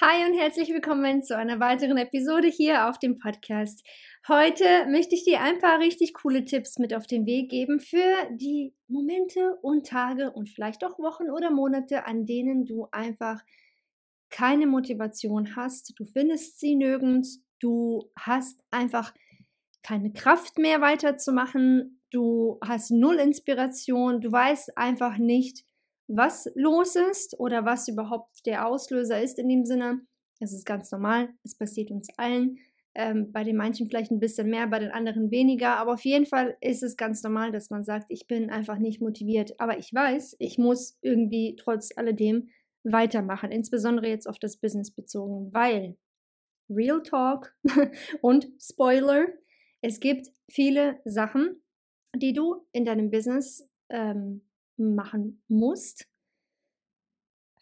Hi und herzlich willkommen zu einer weiteren Episode hier auf dem Podcast. Heute möchte ich dir ein paar richtig coole Tipps mit auf den Weg geben für die Momente und Tage und vielleicht auch Wochen oder Monate, an denen du einfach keine Motivation hast. Du findest sie nirgends. Du hast einfach keine Kraft mehr weiterzumachen. Du hast null Inspiration. Du weißt einfach nicht, was los ist oder was überhaupt der Auslöser ist in dem Sinne. Es ist ganz normal, es passiert uns allen. Ähm, bei den manchen vielleicht ein bisschen mehr, bei den anderen weniger. Aber auf jeden Fall ist es ganz normal, dass man sagt, ich bin einfach nicht motiviert. Aber ich weiß, ich muss irgendwie trotz alledem weitermachen, insbesondere jetzt auf das Business bezogen, weil Real Talk und Spoiler, es gibt viele Sachen, die du in deinem Business ähm, machen musst,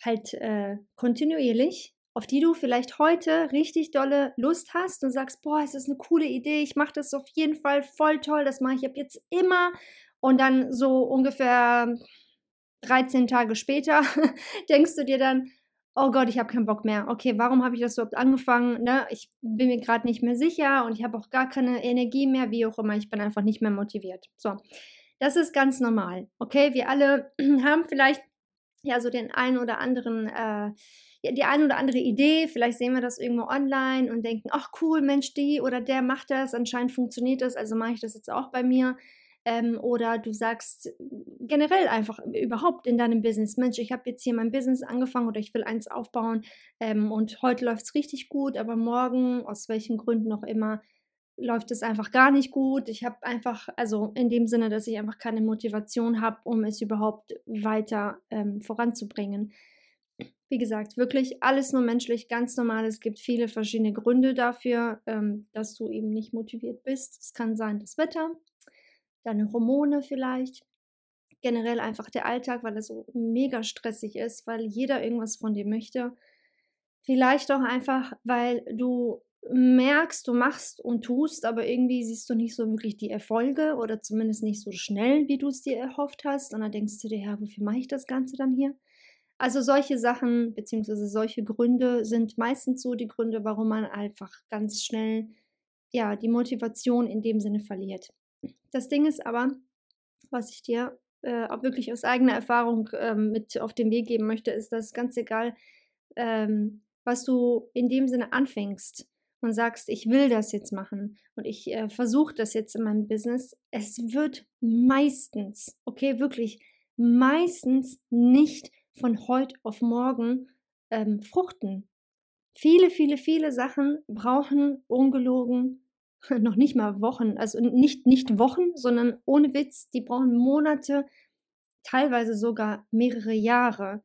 halt äh, kontinuierlich, auf die du vielleicht heute richtig dolle Lust hast und sagst, boah, es ist eine coole Idee, ich mache das auf jeden Fall voll toll, das mache ich ab jetzt immer und dann so ungefähr 13 Tage später denkst du dir dann, oh Gott, ich habe keinen Bock mehr. Okay, warum habe ich das überhaupt angefangen? Ne? Ich bin mir gerade nicht mehr sicher und ich habe auch gar keine Energie mehr, wie auch immer. Ich bin einfach nicht mehr motiviert. So, das ist ganz normal. Okay, wir alle haben vielleicht ja so den einen oder anderen, äh, die eine oder andere Idee. Vielleicht sehen wir das irgendwo online und denken, ach cool, Mensch, die oder der macht das. Anscheinend funktioniert das, also mache ich das jetzt auch bei mir. Ähm, oder du sagst generell einfach überhaupt in deinem Business, Mensch, ich habe jetzt hier mein Business angefangen oder ich will eins aufbauen ähm, und heute läuft es richtig gut, aber morgen, aus welchen Gründen auch immer, läuft es einfach gar nicht gut. Ich habe einfach, also in dem Sinne, dass ich einfach keine Motivation habe, um es überhaupt weiter ähm, voranzubringen. Wie gesagt, wirklich alles nur menschlich, ganz normal. Es gibt viele verschiedene Gründe dafür, ähm, dass du eben nicht motiviert bist. Es kann sein das Wetter, deine Hormone vielleicht, generell einfach der Alltag, weil es so mega stressig ist, weil jeder irgendwas von dir möchte. Vielleicht auch einfach, weil du merkst, du machst und tust, aber irgendwie siehst du nicht so wirklich die Erfolge oder zumindest nicht so schnell, wie du es dir erhofft hast. Und dann denkst du dir, ja, wofür mache ich das Ganze dann hier? Also solche Sachen beziehungsweise solche Gründe sind meistens so die Gründe, warum man einfach ganz schnell ja die Motivation in dem Sinne verliert. Das Ding ist aber, was ich dir äh, auch wirklich aus eigener Erfahrung äh, mit auf den Weg geben möchte, ist, dass ganz egal, ähm, was du in dem Sinne anfängst, und sagst, ich will das jetzt machen und ich äh, versuche das jetzt in meinem Business, es wird meistens, okay, wirklich meistens nicht von heute auf morgen ähm, fruchten. Viele, viele, viele Sachen brauchen ungelogen noch nicht mal Wochen, also nicht, nicht Wochen, sondern ohne Witz, die brauchen Monate, teilweise sogar mehrere Jahre,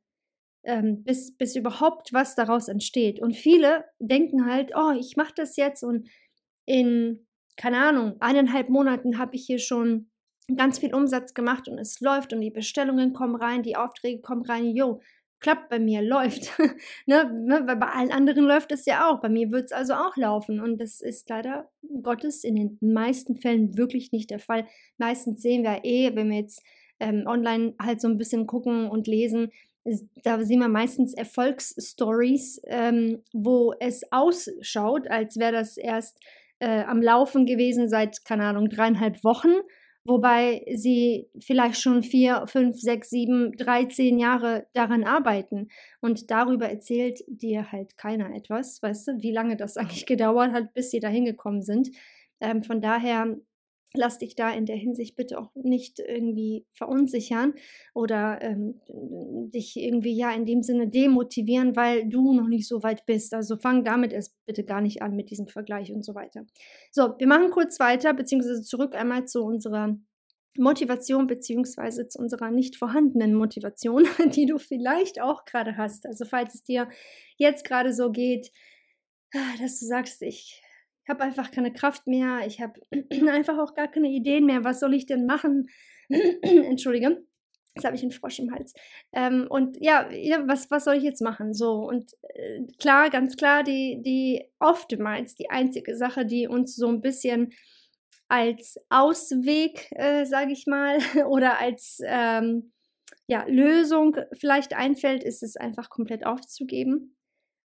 ähm, bis, bis überhaupt was daraus entsteht. Und viele denken halt, oh, ich mache das jetzt und in, keine Ahnung, eineinhalb Monaten habe ich hier schon ganz viel Umsatz gemacht und es läuft und die Bestellungen kommen rein, die Aufträge kommen rein, jo, klappt bei mir, läuft. ne, ne, weil bei allen anderen läuft es ja auch. Bei mir wird es also auch laufen. Und das ist leider Gottes in den meisten Fällen wirklich nicht der Fall. Meistens sehen wir eh, wenn wir jetzt ähm, online halt so ein bisschen gucken und lesen, da sehen wir meistens Erfolgsstories, ähm, wo es ausschaut, als wäre das erst äh, am Laufen gewesen seit, keine Ahnung, dreieinhalb Wochen wobei sie vielleicht schon vier, fünf, sechs, sieben, 13 Jahre daran arbeiten. Und darüber erzählt dir halt keiner etwas, weißt du, wie lange das eigentlich gedauert hat, bis sie da hingekommen sind. Ähm, von daher lass dich da in der Hinsicht bitte auch nicht irgendwie verunsichern oder ähm, dich irgendwie ja in dem Sinne demotivieren, weil du noch nicht so weit bist. Also fang damit erst bitte gar nicht an mit diesem Vergleich und so weiter. So, wir machen kurz weiter, beziehungsweise zurück einmal zu unserer Motivation beziehungsweise zu unserer nicht vorhandenen Motivation, die du vielleicht auch gerade hast. Also falls es dir jetzt gerade so geht, ah, dass du sagst, ich ich habe einfach keine Kraft mehr, ich habe einfach auch gar keine Ideen mehr, was soll ich denn machen? Entschuldige, jetzt habe ich einen Frosch im Hals. Ähm, und ja, was, was soll ich jetzt machen? So, und äh, klar, ganz klar, die, die oftmals die einzige Sache, die uns so ein bisschen als Ausweg, äh, sage ich mal, oder als ähm, ja, Lösung vielleicht einfällt, ist es einfach komplett aufzugeben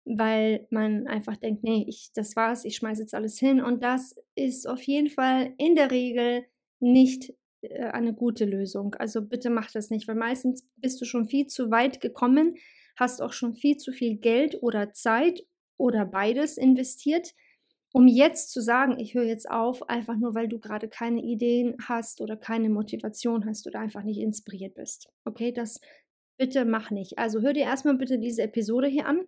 weil man einfach denkt, nee, ich, das war's, ich schmeiße jetzt alles hin. Und das ist auf jeden Fall in der Regel nicht äh, eine gute Lösung. Also bitte mach das nicht, weil meistens bist du schon viel zu weit gekommen, hast auch schon viel zu viel Geld oder Zeit oder beides investiert, um jetzt zu sagen, ich höre jetzt auf, einfach nur weil du gerade keine Ideen hast oder keine Motivation hast oder einfach nicht inspiriert bist. Okay, das bitte mach nicht. Also hör dir erstmal bitte diese Episode hier an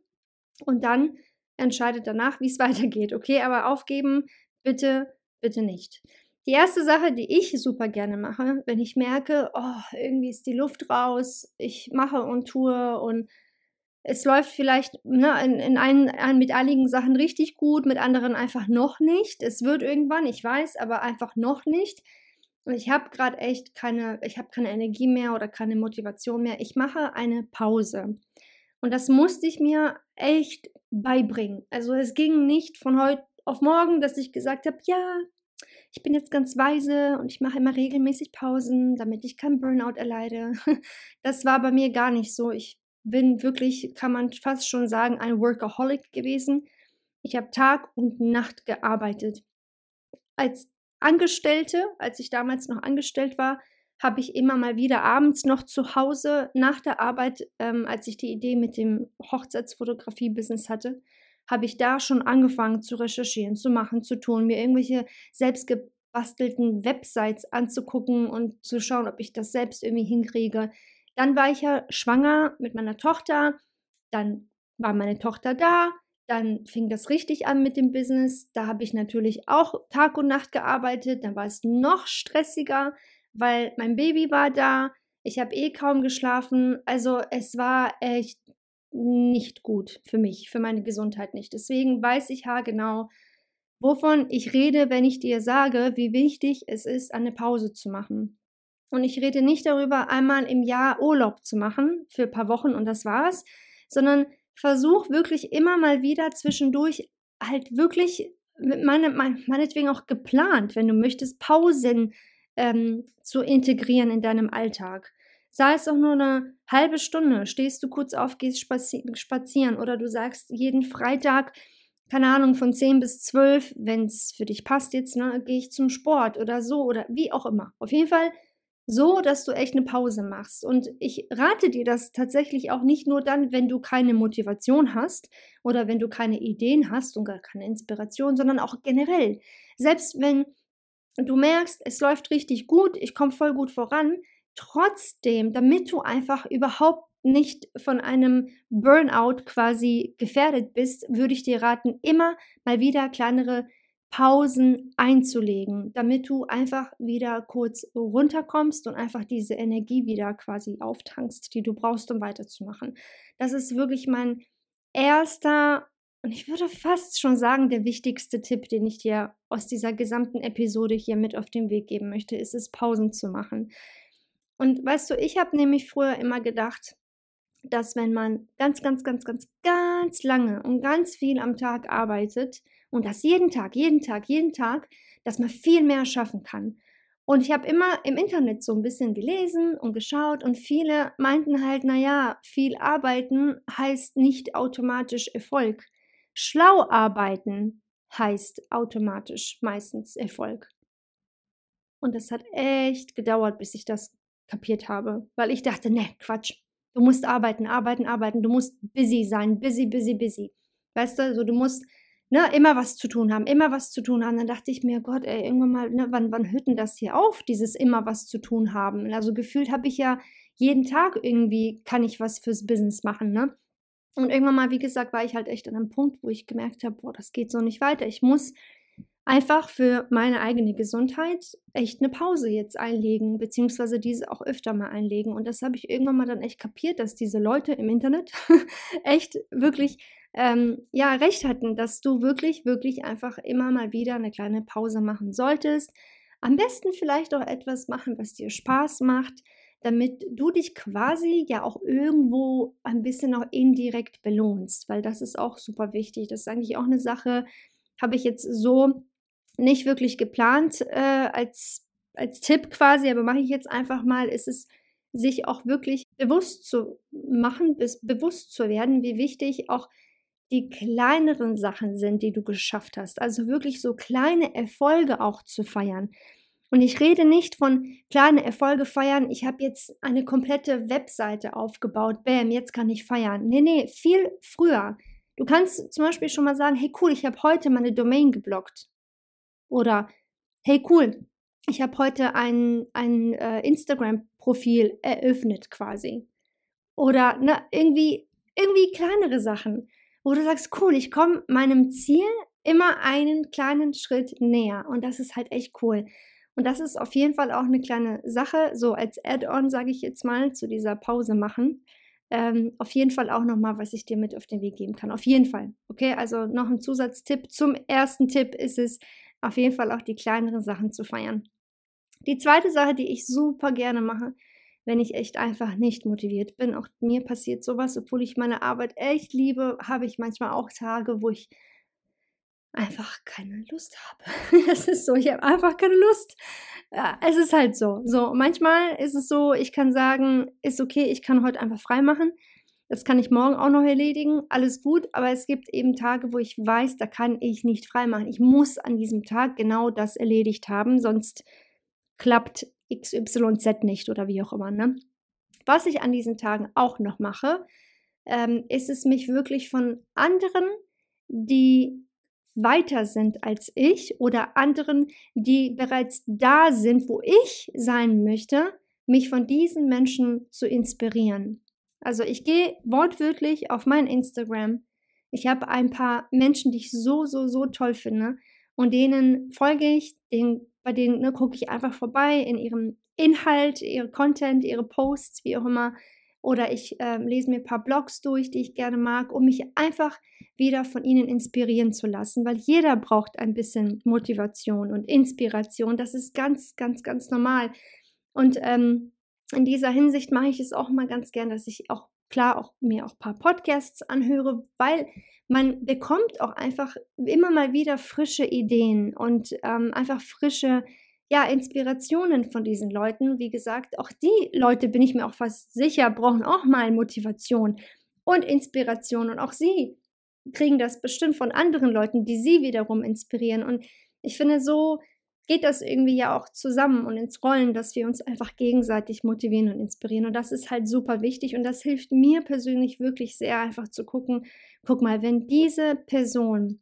und dann entscheidet danach, wie es weitergeht. Okay, aber aufgeben bitte, bitte nicht. Die erste Sache, die ich super gerne mache, wenn ich merke, oh, irgendwie ist die Luft raus, ich mache und tue und es läuft vielleicht ne, in, in einen, mit einigen Sachen richtig gut, mit anderen einfach noch nicht. Es wird irgendwann, ich weiß, aber einfach noch nicht. Und ich habe gerade echt keine, ich habe keine Energie mehr oder keine Motivation mehr. Ich mache eine Pause. Und das musste ich mir echt beibringen. Also es ging nicht von heute auf morgen, dass ich gesagt habe, ja, ich bin jetzt ganz weise und ich mache immer regelmäßig Pausen, damit ich keinen Burnout erleide. Das war bei mir gar nicht so. Ich bin wirklich, kann man fast schon sagen, ein Workaholic gewesen. Ich habe Tag und Nacht gearbeitet. Als Angestellte, als ich damals noch angestellt war, habe ich immer mal wieder abends noch zu Hause nach der Arbeit, ähm, als ich die Idee mit dem Hochzeitsfotografie-Business hatte, habe ich da schon angefangen zu recherchieren, zu machen, zu tun, mir irgendwelche selbstgebastelten Websites anzugucken und zu schauen, ob ich das selbst irgendwie hinkriege. Dann war ich ja schwanger mit meiner Tochter, dann war meine Tochter da, dann fing das richtig an mit dem Business. Da habe ich natürlich auch Tag und Nacht gearbeitet. Dann war es noch stressiger weil mein Baby war da, ich habe eh kaum geschlafen. Also es war echt nicht gut für mich, für meine Gesundheit nicht. Deswegen weiß ich haargenau, wovon ich rede, wenn ich dir sage, wie wichtig es ist, eine Pause zu machen. Und ich rede nicht darüber, einmal im Jahr Urlaub zu machen für ein paar Wochen und das war's, sondern versuch wirklich immer mal wieder zwischendurch halt wirklich, meine, meinetwegen auch geplant, wenn du möchtest, Pausen ähm, zu integrieren in deinem Alltag. Sei es auch nur eine halbe Stunde, stehst du kurz auf, gehst spazi spazieren oder du sagst jeden Freitag, keine Ahnung, von 10 bis 12, wenn es für dich passt jetzt, ne, gehe ich zum Sport oder so oder wie auch immer. Auf jeden Fall so, dass du echt eine Pause machst. Und ich rate dir das tatsächlich auch nicht nur dann, wenn du keine Motivation hast oder wenn du keine Ideen hast und gar keine Inspiration, sondern auch generell. Selbst wenn du merkst, es läuft richtig gut, ich komme voll gut voran, trotzdem, damit du einfach überhaupt nicht von einem Burnout quasi gefährdet bist, würde ich dir raten, immer mal wieder kleinere Pausen einzulegen, damit du einfach wieder kurz runterkommst und einfach diese Energie wieder quasi auftankst, die du brauchst, um weiterzumachen. Das ist wirklich mein erster und ich würde fast schon sagen, der wichtigste Tipp, den ich dir aus dieser gesamten Episode hier mit auf den Weg geben möchte, ist es, Pausen zu machen. Und weißt du, ich habe nämlich früher immer gedacht, dass wenn man ganz, ganz, ganz, ganz, ganz lange und ganz viel am Tag arbeitet und das jeden Tag, jeden Tag, jeden Tag, dass man viel mehr schaffen kann. Und ich habe immer im Internet so ein bisschen gelesen und geschaut und viele meinten halt, naja, viel arbeiten heißt nicht automatisch Erfolg. Schlau arbeiten heißt automatisch meistens Erfolg. Und das hat echt gedauert, bis ich das kapiert habe, weil ich dachte, ne, Quatsch. Du musst arbeiten, arbeiten, arbeiten. Du musst busy sein, busy, busy, busy. Weißt du, so du musst ne, immer was zu tun haben, immer was zu tun haben. Dann dachte ich mir, Gott, ey, irgendwann mal, ne, wann, wann hört denn das hier auf, dieses immer was zu tun haben? Also gefühlt habe ich ja jeden Tag irgendwie, kann ich was fürs Business machen, ne? Und irgendwann mal, wie gesagt, war ich halt echt an einem Punkt, wo ich gemerkt habe, boah, das geht so nicht weiter. Ich muss einfach für meine eigene Gesundheit echt eine Pause jetzt einlegen, beziehungsweise diese auch öfter mal einlegen. Und das habe ich irgendwann mal dann echt kapiert, dass diese Leute im Internet echt wirklich ähm, ja recht hatten, dass du wirklich, wirklich einfach immer mal wieder eine kleine Pause machen solltest. Am besten vielleicht auch etwas machen, was dir Spaß macht, damit du dich quasi ja auch irgendwo ein bisschen auch indirekt belohnst, weil das ist auch super wichtig. Das ist eigentlich auch eine Sache, habe ich jetzt so nicht wirklich geplant äh, als, als Tipp quasi, aber mache ich jetzt einfach mal, ist es sich auch wirklich bewusst zu machen, bis bewusst zu werden, wie wichtig auch die kleineren Sachen sind, die du geschafft hast. Also wirklich so kleine Erfolge auch zu feiern. Und ich rede nicht von kleine Erfolge feiern. Ich habe jetzt eine komplette Webseite aufgebaut. Bam, jetzt kann ich feiern. Nee, nee, viel früher. Du kannst zum Beispiel schon mal sagen, hey cool, ich habe heute meine Domain geblockt. Oder hey cool, ich habe heute ein, ein äh, Instagram-Profil eröffnet quasi. Oder ne, irgendwie, irgendwie kleinere Sachen, wo du sagst, cool, ich komme meinem Ziel immer einen kleinen Schritt näher. Und das ist halt echt cool. Und das ist auf jeden Fall auch eine kleine Sache, so als Add-on, sage ich jetzt mal, zu dieser Pause machen. Ähm, auf jeden Fall auch nochmal, was ich dir mit auf den Weg geben kann. Auf jeden Fall. Okay, also noch ein Zusatztipp. Zum ersten Tipp ist es, auf jeden Fall auch die kleineren Sachen zu feiern. Die zweite Sache, die ich super gerne mache, wenn ich echt einfach nicht motiviert bin, auch mir passiert sowas, obwohl ich meine Arbeit echt liebe, habe ich manchmal auch Tage, wo ich einfach keine Lust habe. Es ist so, ich habe einfach keine Lust. Ja, es ist halt so. So, manchmal ist es so, ich kann sagen, ist okay, ich kann heute einfach frei machen. Das kann ich morgen auch noch erledigen, alles gut, aber es gibt eben Tage, wo ich weiß, da kann ich nicht frei machen. Ich muss an diesem Tag genau das erledigt haben, sonst klappt XYZ nicht oder wie auch immer. Ne? Was ich an diesen Tagen auch noch mache, ähm, ist es mich wirklich von anderen, die weiter sind als ich oder anderen, die bereits da sind, wo ich sein möchte, mich von diesen Menschen zu inspirieren. Also ich gehe wortwörtlich auf mein Instagram. Ich habe ein paar Menschen, die ich so, so, so toll finde und denen folge ich, denen, bei denen ne, gucke ich einfach vorbei in ihrem Inhalt, ihre Content, ihre Posts, wie auch immer. Oder ich äh, lese mir ein paar Blogs durch, die ich gerne mag, um mich einfach wieder von ihnen inspirieren zu lassen, weil jeder braucht ein bisschen Motivation und Inspiration. Das ist ganz, ganz, ganz normal. Und ähm, in dieser Hinsicht mache ich es auch mal ganz gern, dass ich auch klar auch mir auch ein paar Podcasts anhöre, weil man bekommt auch einfach immer mal wieder frische Ideen und ähm, einfach frische ja, Inspirationen von diesen Leuten. Wie gesagt, auch die Leute, bin ich mir auch fast sicher, brauchen auch mal Motivation und Inspiration. Und auch sie kriegen das bestimmt von anderen Leuten, die sie wiederum inspirieren. Und ich finde, so geht das irgendwie ja auch zusammen und ins Rollen, dass wir uns einfach gegenseitig motivieren und inspirieren. Und das ist halt super wichtig und das hilft mir persönlich wirklich sehr, einfach zu gucken, guck mal, wenn diese Person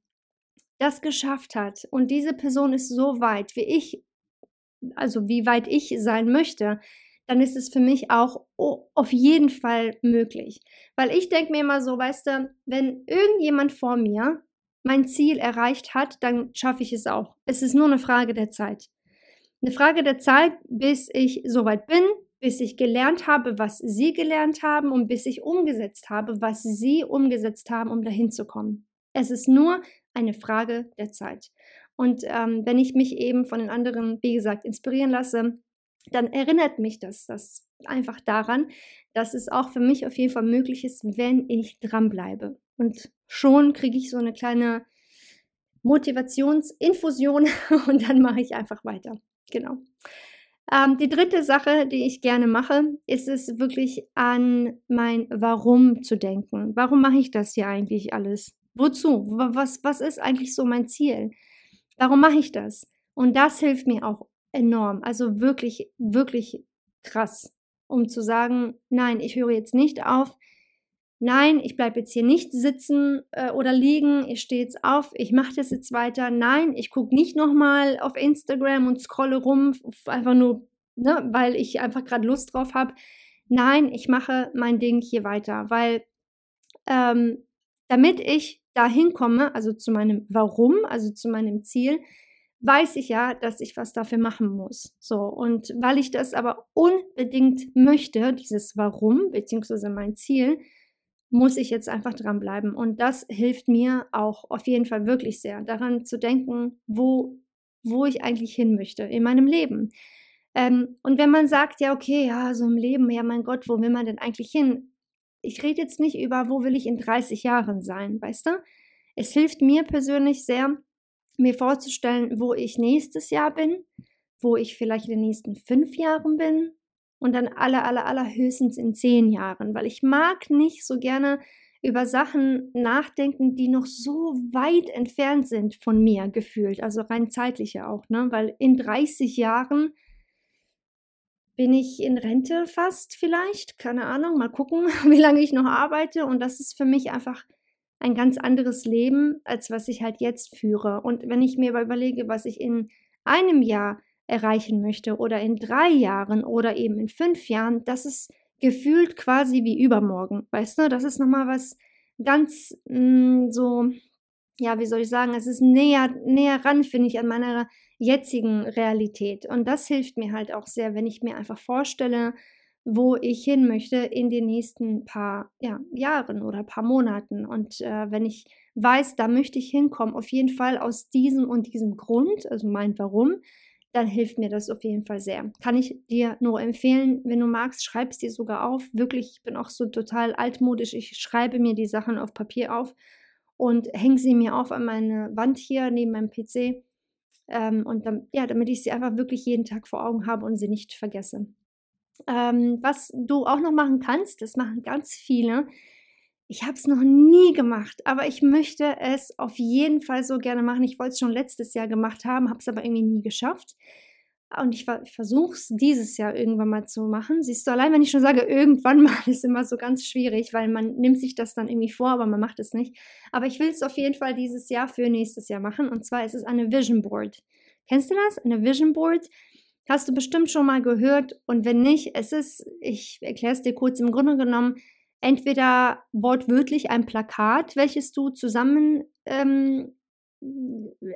das geschafft hat und diese Person ist so weit, wie ich, also wie weit ich sein möchte, dann ist es für mich auch auf jeden Fall möglich. Weil ich denke mir immer so, weißt du, wenn irgendjemand vor mir mein Ziel erreicht hat, dann schaffe ich es auch. Es ist nur eine Frage der Zeit. Eine Frage der Zeit, bis ich soweit bin, bis ich gelernt habe, was Sie gelernt haben und bis ich umgesetzt habe, was Sie umgesetzt haben, um dahin zu kommen. Es ist nur eine Frage der Zeit. Und ähm, wenn ich mich eben von den anderen, wie gesagt, inspirieren lasse, dann erinnert mich das, das einfach daran, dass es auch für mich auf jeden Fall möglich ist, wenn ich dranbleibe. Und schon kriege ich so eine kleine Motivationsinfusion und dann mache ich einfach weiter. Genau. Ähm, die dritte Sache, die ich gerne mache, ist es wirklich an mein Warum zu denken. Warum mache ich das hier eigentlich alles? Wozu? Was, was ist eigentlich so mein Ziel? Warum mache ich das? Und das hilft mir auch enorm. Also wirklich, wirklich krass, um zu sagen, nein, ich höre jetzt nicht auf. Nein, ich bleibe jetzt hier nicht sitzen äh, oder liegen. Ich stehe jetzt auf. Ich mache das jetzt weiter. Nein, ich gucke nicht nochmal auf Instagram und scrolle rum, einfach nur, ne, weil ich einfach gerade Lust drauf habe. Nein, ich mache mein Ding hier weiter, weil ähm, damit ich da hinkomme, also zu meinem Warum, also zu meinem Ziel, weiß ich ja, dass ich was dafür machen muss. So, und weil ich das aber unbedingt möchte, dieses Warum, beziehungsweise mein Ziel, muss ich jetzt einfach dranbleiben. Und das hilft mir auch auf jeden Fall wirklich sehr, daran zu denken, wo, wo ich eigentlich hin möchte in meinem Leben. Ähm, und wenn man sagt, ja, okay, ja, so im Leben, ja, mein Gott, wo will man denn eigentlich hin? Ich rede jetzt nicht über, wo will ich in 30 Jahren sein, weißt du? Es hilft mir persönlich sehr, mir vorzustellen, wo ich nächstes Jahr bin, wo ich vielleicht in den nächsten fünf Jahren bin und dann aller, aller, aller höchstens in zehn Jahren, weil ich mag nicht so gerne über Sachen nachdenken, die noch so weit entfernt sind von mir gefühlt, also rein zeitliche auch, ne? Weil in 30 Jahren bin ich in Rente fast vielleicht, keine Ahnung, mal gucken, wie lange ich noch arbeite und das ist für mich einfach ein ganz anderes Leben, als was ich halt jetzt führe. Und wenn ich mir überlege, was ich in einem Jahr erreichen möchte oder in drei Jahren oder eben in fünf Jahren, das ist gefühlt quasi wie übermorgen. Weißt du, das ist nochmal was ganz mh, mm, so, ja, wie soll ich sagen, es ist näher, näher ran, finde ich, an meiner jetzigen Realität. Und das hilft mir halt auch sehr, wenn ich mir einfach vorstelle, wo ich hin möchte in den nächsten paar ja, Jahren oder paar Monaten. Und äh, wenn ich weiß, da möchte ich hinkommen, auf jeden Fall aus diesem und diesem Grund, also mein Warum, dann hilft mir das auf jeden Fall sehr. Kann ich dir nur empfehlen, wenn du magst, schreib es dir sogar auf. Wirklich, ich bin auch so total altmodisch. Ich schreibe mir die Sachen auf Papier auf und hänge sie mir auf an meine Wand hier neben meinem PC. Ähm, und dann, ja, damit ich sie einfach wirklich jeden Tag vor Augen habe und sie nicht vergesse. Ähm, was du auch noch machen kannst, das machen ganz viele. Ich habe es noch nie gemacht, aber ich möchte es auf jeden Fall so gerne machen. Ich wollte es schon letztes Jahr gemacht haben, habe es aber irgendwie nie geschafft. Und ich, ich versuche es dieses Jahr irgendwann mal zu machen. Siehst du, allein wenn ich schon sage, irgendwann mal, ist immer so ganz schwierig, weil man nimmt sich das dann irgendwie vor, aber man macht es nicht. Aber ich will es auf jeden Fall dieses Jahr für nächstes Jahr machen. Und zwar ist es eine Vision Board. Kennst du das? Eine Vision Board Hast du bestimmt schon mal gehört und wenn nicht, es ist, ich erkläre es dir kurz, im Grunde genommen entweder wortwörtlich ein Plakat, welches du zusammen ähm,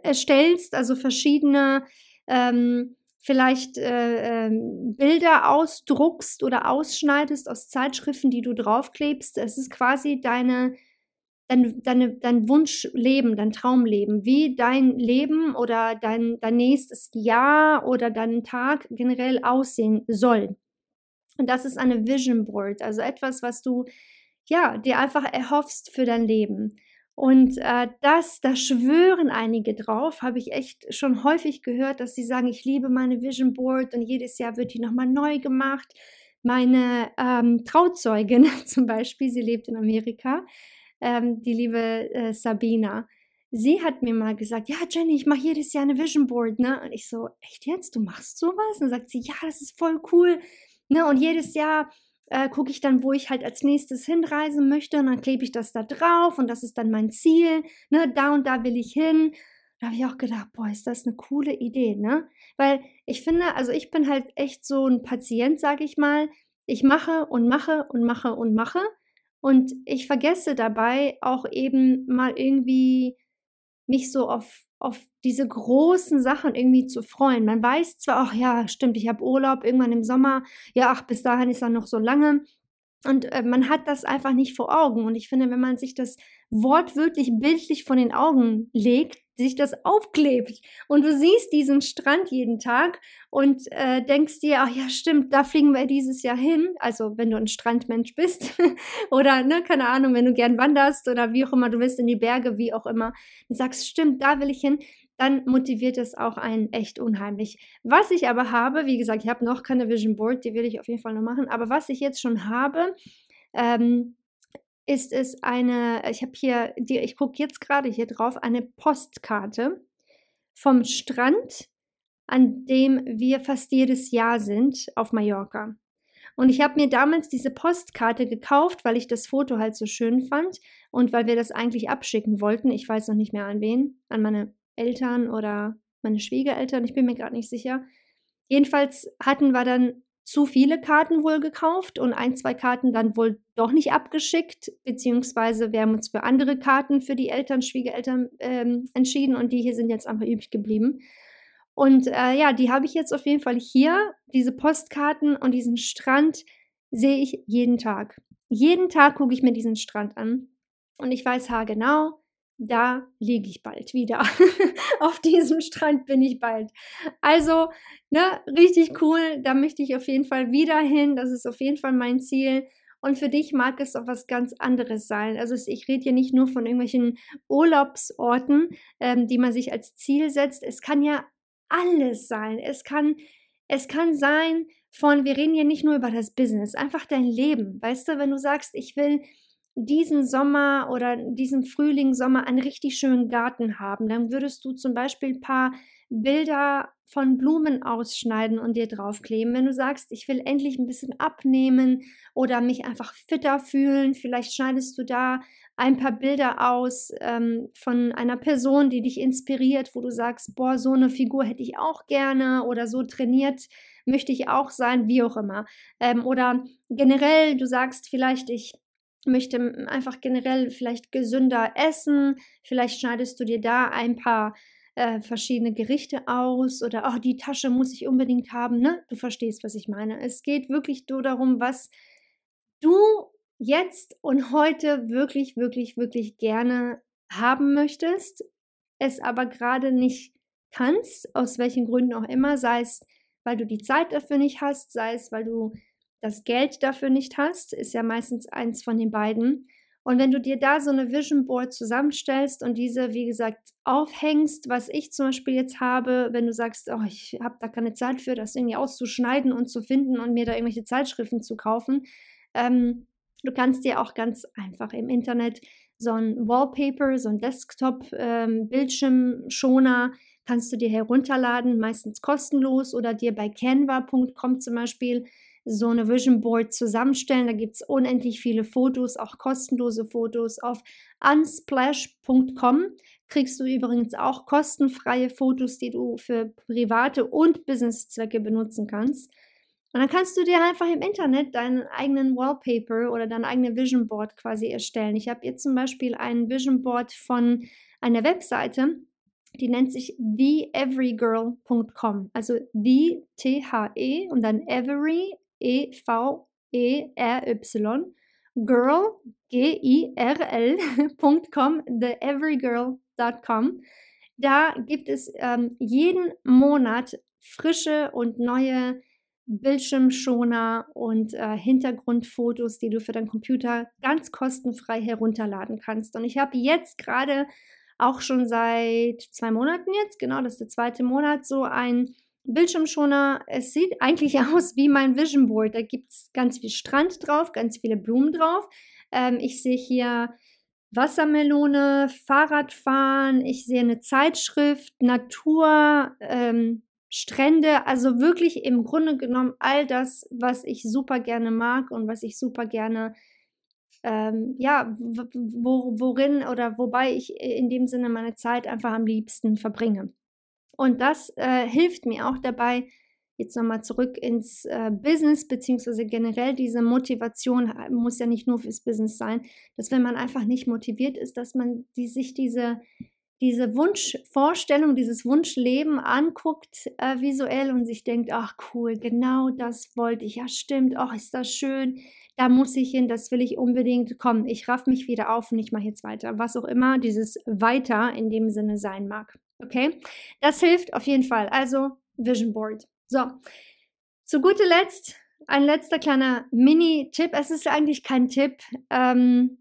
erstellst, also verschiedene ähm, vielleicht äh, äh, Bilder ausdruckst oder ausschneidest aus Zeitschriften, die du draufklebst. Es ist quasi deine dein, deine, dein Wunschleben, dein Traumleben, wie dein Leben oder dein, dein nächstes Jahr oder dein Tag generell aussehen soll. Und das ist eine Vision Board, also etwas, was du ja dir einfach erhoffst für dein Leben. Und äh, das, da schwören einige drauf, habe ich echt schon häufig gehört, dass sie sagen, ich liebe meine Vision Board und jedes Jahr wird die nochmal neu gemacht. Meine ähm, Trauzeugin zum Beispiel, sie lebt in Amerika, ähm, die liebe äh, Sabina. Sie hat mir mal gesagt, ja Jenny, ich mache jedes Jahr eine Vision Board, ne? Und ich so, echt jetzt, du machst sowas? Und dann sagt sie, ja, das ist voll cool, ne? Und jedes Jahr äh, gucke ich dann, wo ich halt als nächstes hinreisen möchte und dann klebe ich das da drauf und das ist dann mein Ziel, ne? Da und da will ich hin. Da habe ich auch gedacht, boah, ist das eine coole Idee, ne? Weil ich finde, also ich bin halt echt so ein Patient, sage ich mal. Ich mache und mache und mache und mache und ich vergesse dabei auch eben mal irgendwie mich so auf, auf diese großen Sachen irgendwie zu freuen. Man weiß zwar, ach ja, stimmt, ich habe Urlaub irgendwann im Sommer, ja, ach, bis dahin ist er noch so lange. Und äh, man hat das einfach nicht vor Augen. Und ich finde, wenn man sich das wortwörtlich bildlich von den Augen legt, sich das aufklebt und du siehst diesen Strand jeden Tag und äh, denkst dir, ach ja, stimmt, da fliegen wir dieses Jahr hin. Also wenn du ein Strandmensch bist oder, ne, keine Ahnung, wenn du gern wanderst oder wie auch immer, du willst in die Berge, wie auch immer, du sagst, stimmt, da will ich hin, dann motiviert es auch einen echt unheimlich. Was ich aber habe, wie gesagt, ich habe noch keine Vision Board, die will ich auf jeden Fall noch machen, aber was ich jetzt schon habe, ähm, ist es eine, ich habe hier, die, ich gucke jetzt gerade hier drauf, eine Postkarte vom Strand an dem wir fast jedes Jahr sind auf Mallorca. Und ich habe mir damals diese Postkarte gekauft, weil ich das Foto halt so schön fand und weil wir das eigentlich abschicken wollten. Ich weiß noch nicht mehr an wen, an meine Eltern oder meine Schwiegereltern, ich bin mir gerade nicht sicher. Jedenfalls hatten wir dann zu viele Karten wohl gekauft und ein, zwei Karten dann wohl doch nicht abgeschickt, beziehungsweise wir haben uns für andere Karten für die Eltern, Schwiegereltern ähm, entschieden und die hier sind jetzt einfach übrig geblieben. Und äh, ja, die habe ich jetzt auf jeden Fall hier. Diese Postkarten und diesen Strand sehe ich jeden Tag. Jeden Tag gucke ich mir diesen Strand an. Und ich weiß haargenau, da liege ich bald wieder. auf diesem Strand bin ich bald. Also, ne, richtig cool. Da möchte ich auf jeden Fall wieder hin. Das ist auf jeden Fall mein Ziel. Und für dich mag es auch was ganz anderes sein. Also ich rede hier nicht nur von irgendwelchen Urlaubsorten, ähm, die man sich als Ziel setzt. Es kann ja alles sein. Es kann, es kann sein von, wir reden hier nicht nur über das Business, einfach dein Leben. Weißt du, wenn du sagst, ich will diesen Sommer oder diesen Frühling, Sommer einen richtig schönen Garten haben, dann würdest du zum Beispiel ein paar Bilder von Blumen ausschneiden und dir draufkleben. Wenn du sagst, ich will endlich ein bisschen abnehmen oder mich einfach fitter fühlen, vielleicht schneidest du da ein paar Bilder aus ähm, von einer Person, die dich inspiriert, wo du sagst, boah, so eine Figur hätte ich auch gerne oder so trainiert möchte ich auch sein, wie auch immer. Ähm, oder generell, du sagst vielleicht, ich möchte einfach generell vielleicht gesünder essen, vielleicht schneidest du dir da ein paar äh, verschiedene Gerichte aus oder oh, die Tasche muss ich unbedingt haben, ne? Du verstehst, was ich meine. Es geht wirklich nur darum, was du jetzt und heute wirklich, wirklich, wirklich gerne haben möchtest, es aber gerade nicht kannst, aus welchen Gründen auch immer, sei es, weil du die Zeit dafür nicht hast, sei es, weil du das Geld dafür nicht hast, ist ja meistens eins von den beiden. Und wenn du dir da so eine Vision Board zusammenstellst und diese, wie gesagt, aufhängst, was ich zum Beispiel jetzt habe, wenn du sagst, oh, ich habe da keine Zeit für, das irgendwie auszuschneiden und zu finden und mir da irgendwelche Zeitschriften zu kaufen, ähm, du kannst dir auch ganz einfach im Internet so ein Wallpaper, so ein Desktop-Bildschirmschoner, ähm, kannst du dir herunterladen, meistens kostenlos oder dir bei canva.com zum Beispiel so eine Vision Board zusammenstellen. Da gibt es unendlich viele Fotos, auch kostenlose Fotos. Auf unsplash.com kriegst du übrigens auch kostenfreie Fotos, die du für private und Businesszwecke benutzen kannst. Und dann kannst du dir einfach im Internet deinen eigenen Wallpaper oder dein eigenes Vision Board quasi erstellen. Ich habe jetzt zum Beispiel ein Vision Board von einer Webseite, die nennt sich theeverygirl.com. Also the T-H-E und dann every E-V-E-R-Y, girl, G-I-R-L.com, theeverygirl.com. Da gibt es ähm, jeden Monat frische und neue Bildschirmschoner und äh, Hintergrundfotos, die du für deinen Computer ganz kostenfrei herunterladen kannst. Und ich habe jetzt gerade auch schon seit zwei Monaten jetzt, genau, das ist der zweite Monat, so ein Bildschirmschoner, es sieht eigentlich aus wie mein Vision Board. Da gibt es ganz viel Strand drauf, ganz viele Blumen drauf. Ähm, ich sehe hier Wassermelone, Fahrradfahren, ich sehe eine Zeitschrift, Natur, ähm, Strände, also wirklich im Grunde genommen all das, was ich super gerne mag und was ich super gerne, ähm, ja, wo, worin oder wobei ich in dem Sinne meine Zeit einfach am liebsten verbringe. Und das äh, hilft mir auch dabei, jetzt nochmal zurück ins äh, Business, beziehungsweise generell diese Motivation muss ja nicht nur fürs Business sein, dass wenn man einfach nicht motiviert ist, dass man die, sich diese, diese Wunschvorstellung, dieses Wunschleben anguckt äh, visuell und sich denkt, ach cool, genau das wollte ich, ja stimmt, ach ist das schön, da muss ich hin, das will ich unbedingt, komm, ich raff mich wieder auf und ich mache jetzt weiter, was auch immer dieses weiter in dem Sinne sein mag. Okay, das hilft auf jeden Fall. Also Vision Board. So, zu guter Letzt ein letzter kleiner Mini-Tipp. Es ist eigentlich kein Tipp. Ähm,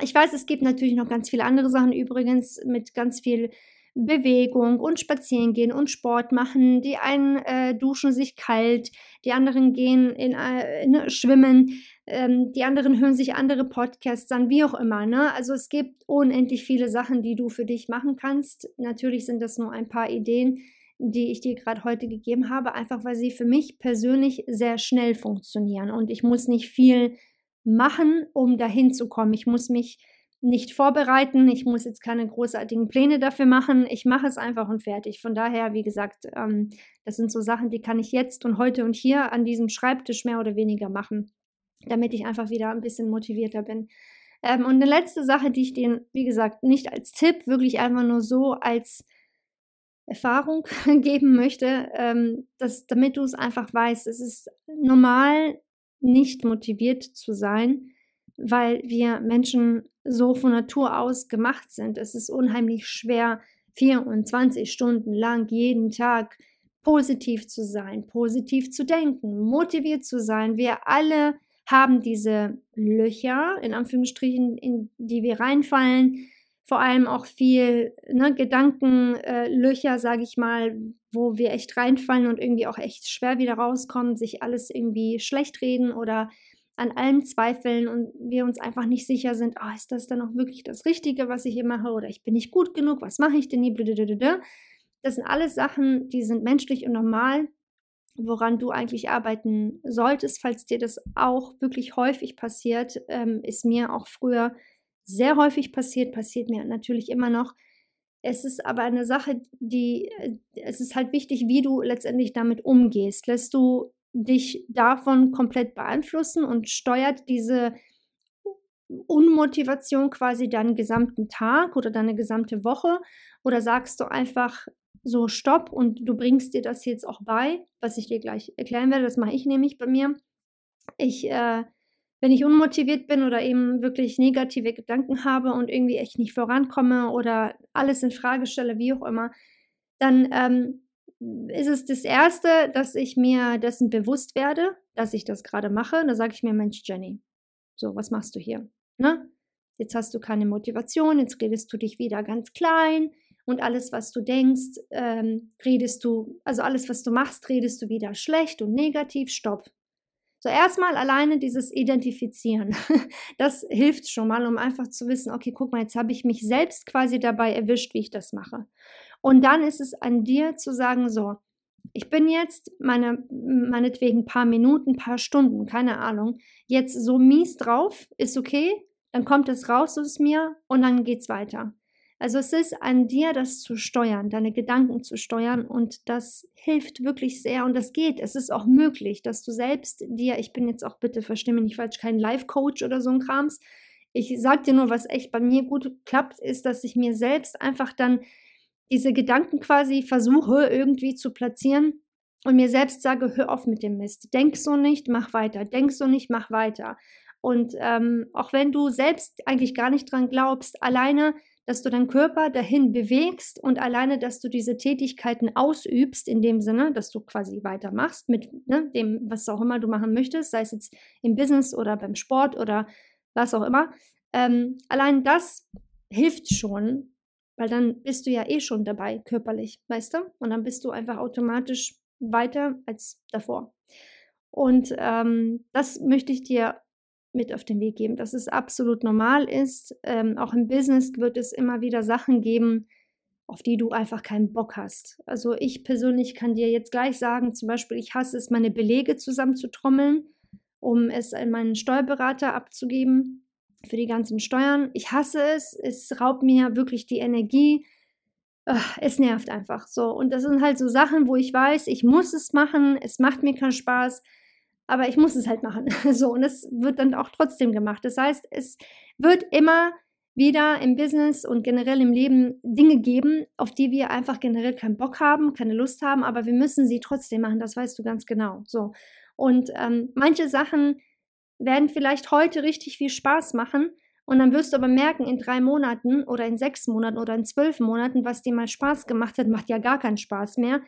ich weiß, es gibt natürlich noch ganz viele andere Sachen übrigens mit ganz viel Bewegung und Spazieren gehen und Sport machen. Die einen äh, duschen sich kalt, die anderen gehen in, äh, in schwimmen, ähm, die anderen hören sich andere Podcasts an, wie auch immer. Ne? Also es gibt unendlich viele Sachen, die du für dich machen kannst. Natürlich sind das nur ein paar Ideen, die ich dir gerade heute gegeben habe, einfach weil sie für mich persönlich sehr schnell funktionieren und ich muss nicht viel machen, um dahin zu kommen. Ich muss mich nicht vorbereiten, ich muss jetzt keine großartigen Pläne dafür machen, ich mache es einfach und fertig. Von daher, wie gesagt, ähm, das sind so Sachen, die kann ich jetzt und heute und hier an diesem Schreibtisch mehr oder weniger machen, damit ich einfach wieder ein bisschen motivierter bin. Ähm, und eine letzte Sache, die ich dir, wie gesagt, nicht als Tipp, wirklich einfach nur so als Erfahrung geben möchte, ähm, dass, damit du es einfach weißt, es ist normal, nicht motiviert zu sein, weil wir Menschen so von Natur aus gemacht sind. Es ist unheimlich schwer, 24 Stunden lang jeden Tag positiv zu sein, positiv zu denken, motiviert zu sein. Wir alle haben diese Löcher, in Anführungsstrichen, in die wir reinfallen, vor allem auch viel ne, Gedankenlöcher, äh, sage ich mal, wo wir echt reinfallen und irgendwie auch echt schwer wieder rauskommen, sich alles irgendwie schlecht reden oder an allem zweifeln und wir uns einfach nicht sicher sind, oh, ist das dann auch wirklich das Richtige, was ich hier mache oder ich bin nicht gut genug, was mache ich denn hier? Das sind alles Sachen, die sind menschlich und normal, woran du eigentlich arbeiten solltest, falls dir das auch wirklich häufig passiert, ähm, ist mir auch früher sehr häufig passiert, passiert mir natürlich immer noch. Es ist aber eine Sache, die, äh, es ist halt wichtig, wie du letztendlich damit umgehst. Lässt du dich davon komplett beeinflussen und steuert diese Unmotivation quasi deinen gesamten Tag oder deine gesamte Woche? Oder sagst du einfach so Stopp und du bringst dir das jetzt auch bei, was ich dir gleich erklären werde. Das mache ich nämlich bei mir. Ich äh, wenn ich unmotiviert bin oder eben wirklich negative Gedanken habe und irgendwie echt nicht vorankomme oder alles in Frage stelle, wie auch immer, dann ähm, ist es das Erste, dass ich mir dessen bewusst werde, dass ich das gerade mache. Da sage ich mir, Mensch, Jenny, so, was machst du hier? Ne? Jetzt hast du keine Motivation, jetzt redest du dich wieder ganz klein und alles, was du denkst, ähm, redest du, also alles, was du machst, redest du wieder schlecht und negativ. Stopp. So erstmal alleine dieses Identifizieren. Das hilft schon mal, um einfach zu wissen, okay, guck mal, jetzt habe ich mich selbst quasi dabei erwischt, wie ich das mache. Und dann ist es an dir zu sagen, so, ich bin jetzt meine, meinetwegen ein paar Minuten, ein paar Stunden, keine Ahnung, jetzt so mies drauf, ist okay, dann kommt es raus aus mir und dann geht's weiter. Also es ist an dir, das zu steuern, deine Gedanken zu steuern und das hilft wirklich sehr und das geht. Es ist auch möglich, dass du selbst dir, ich bin jetzt auch bitte, verstehe mich nicht falsch, kein Life-Coach oder so ein Krams. Ich sag dir nur, was echt bei mir gut klappt, ist, dass ich mir selbst einfach dann diese Gedanken quasi versuche irgendwie zu platzieren und mir selbst sage, hör auf mit dem Mist. Denk so nicht, mach weiter. Denk so nicht, mach weiter. Und ähm, auch wenn du selbst eigentlich gar nicht dran glaubst, alleine dass du deinen Körper dahin bewegst und alleine, dass du diese Tätigkeiten ausübst, in dem Sinne, dass du quasi weitermachst mit ne, dem, was auch immer du machen möchtest, sei es jetzt im Business oder beim Sport oder was auch immer. Ähm, allein das hilft schon, weil dann bist du ja eh schon dabei, körperlich, weißt du? Und dann bist du einfach automatisch weiter als davor. Und ähm, das möchte ich dir mit auf den Weg geben, dass es absolut normal ist. Ähm, auch im Business wird es immer wieder Sachen geben, auf die du einfach keinen Bock hast. Also ich persönlich kann dir jetzt gleich sagen, zum Beispiel, ich hasse es, meine Belege zusammenzutrommeln, um es an meinen Steuerberater abzugeben für die ganzen Steuern. Ich hasse es, es raubt mir wirklich die Energie. Es nervt einfach so. Und das sind halt so Sachen, wo ich weiß, ich muss es machen, es macht mir keinen Spaß aber ich muss es halt machen. So, und es wird dann auch trotzdem gemacht. Das heißt, es wird immer wieder im Business und generell im Leben Dinge geben, auf die wir einfach generell keinen Bock haben, keine Lust haben, aber wir müssen sie trotzdem machen, das weißt du ganz genau. So. Und ähm, manche Sachen werden vielleicht heute richtig viel Spaß machen und dann wirst du aber merken, in drei Monaten oder in sechs Monaten oder in zwölf Monaten, was dir mal Spaß gemacht hat, macht ja gar keinen Spaß mehr.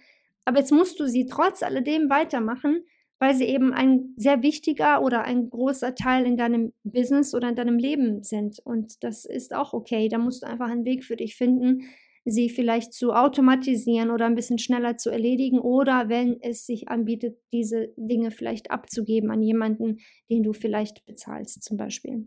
Aber jetzt musst du sie trotz alledem weitermachen, weil sie eben ein sehr wichtiger oder ein großer Teil in deinem Business oder in deinem Leben sind. Und das ist auch okay. Da musst du einfach einen Weg für dich finden, sie vielleicht zu automatisieren oder ein bisschen schneller zu erledigen oder wenn es sich anbietet, diese Dinge vielleicht abzugeben an jemanden, den du vielleicht bezahlst zum Beispiel.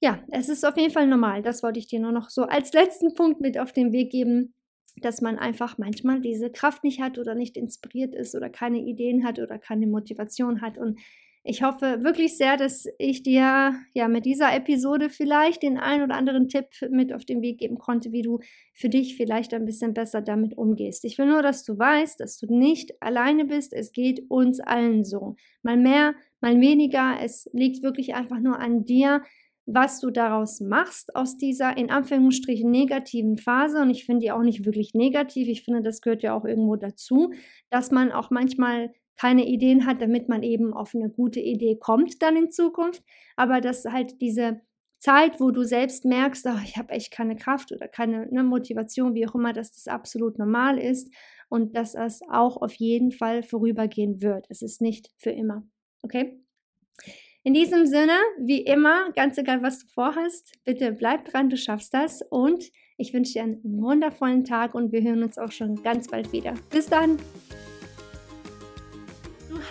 Ja, es ist auf jeden Fall normal. Das wollte ich dir nur noch so als letzten Punkt mit auf den Weg geben. dass man einfach manchmal diese Kraft nicht hat oder nicht inspiriert ist oder keine Ideen hat oder keine Motivation hat. Und ich hoffe wirklich sehr, dass ich dir ja mit dieser Episode vielleicht den einen oder anderen Tipp mit auf den Weg geben konnte, wie du für dich vielleicht ein bisschen besser damit umgehst. Ich will nur, dass du weißt, dass du nicht alleine bist. Es geht uns allen so. Mal mehr, mal weniger. Es liegt wirklich einfach nur an dir, was du daraus machst aus dieser in Anführungsstrichen negativen Phase. Und ich finde die auch nicht wirklich negativ. Ich finde, das gehört ja auch irgendwo dazu, dass man auch manchmal keine Ideen hat, damit man eben auf eine gute Idee kommt dann in Zukunft. Aber dass halt diese Zeit, wo du selbst merkst, oh, ich habe echt keine Kraft oder keine ne, Motivation, wie auch immer, dass das absolut normal ist und dass es auch auf jeden Fall vorübergehen wird. Es ist nicht für immer. Okay? In diesem Sinne, wie immer, ganz egal, was du vorhast, bitte bleib dran, du schaffst das und ich wünsche dir einen wundervollen Tag und wir hören uns auch schon ganz bald wieder. Bis dann!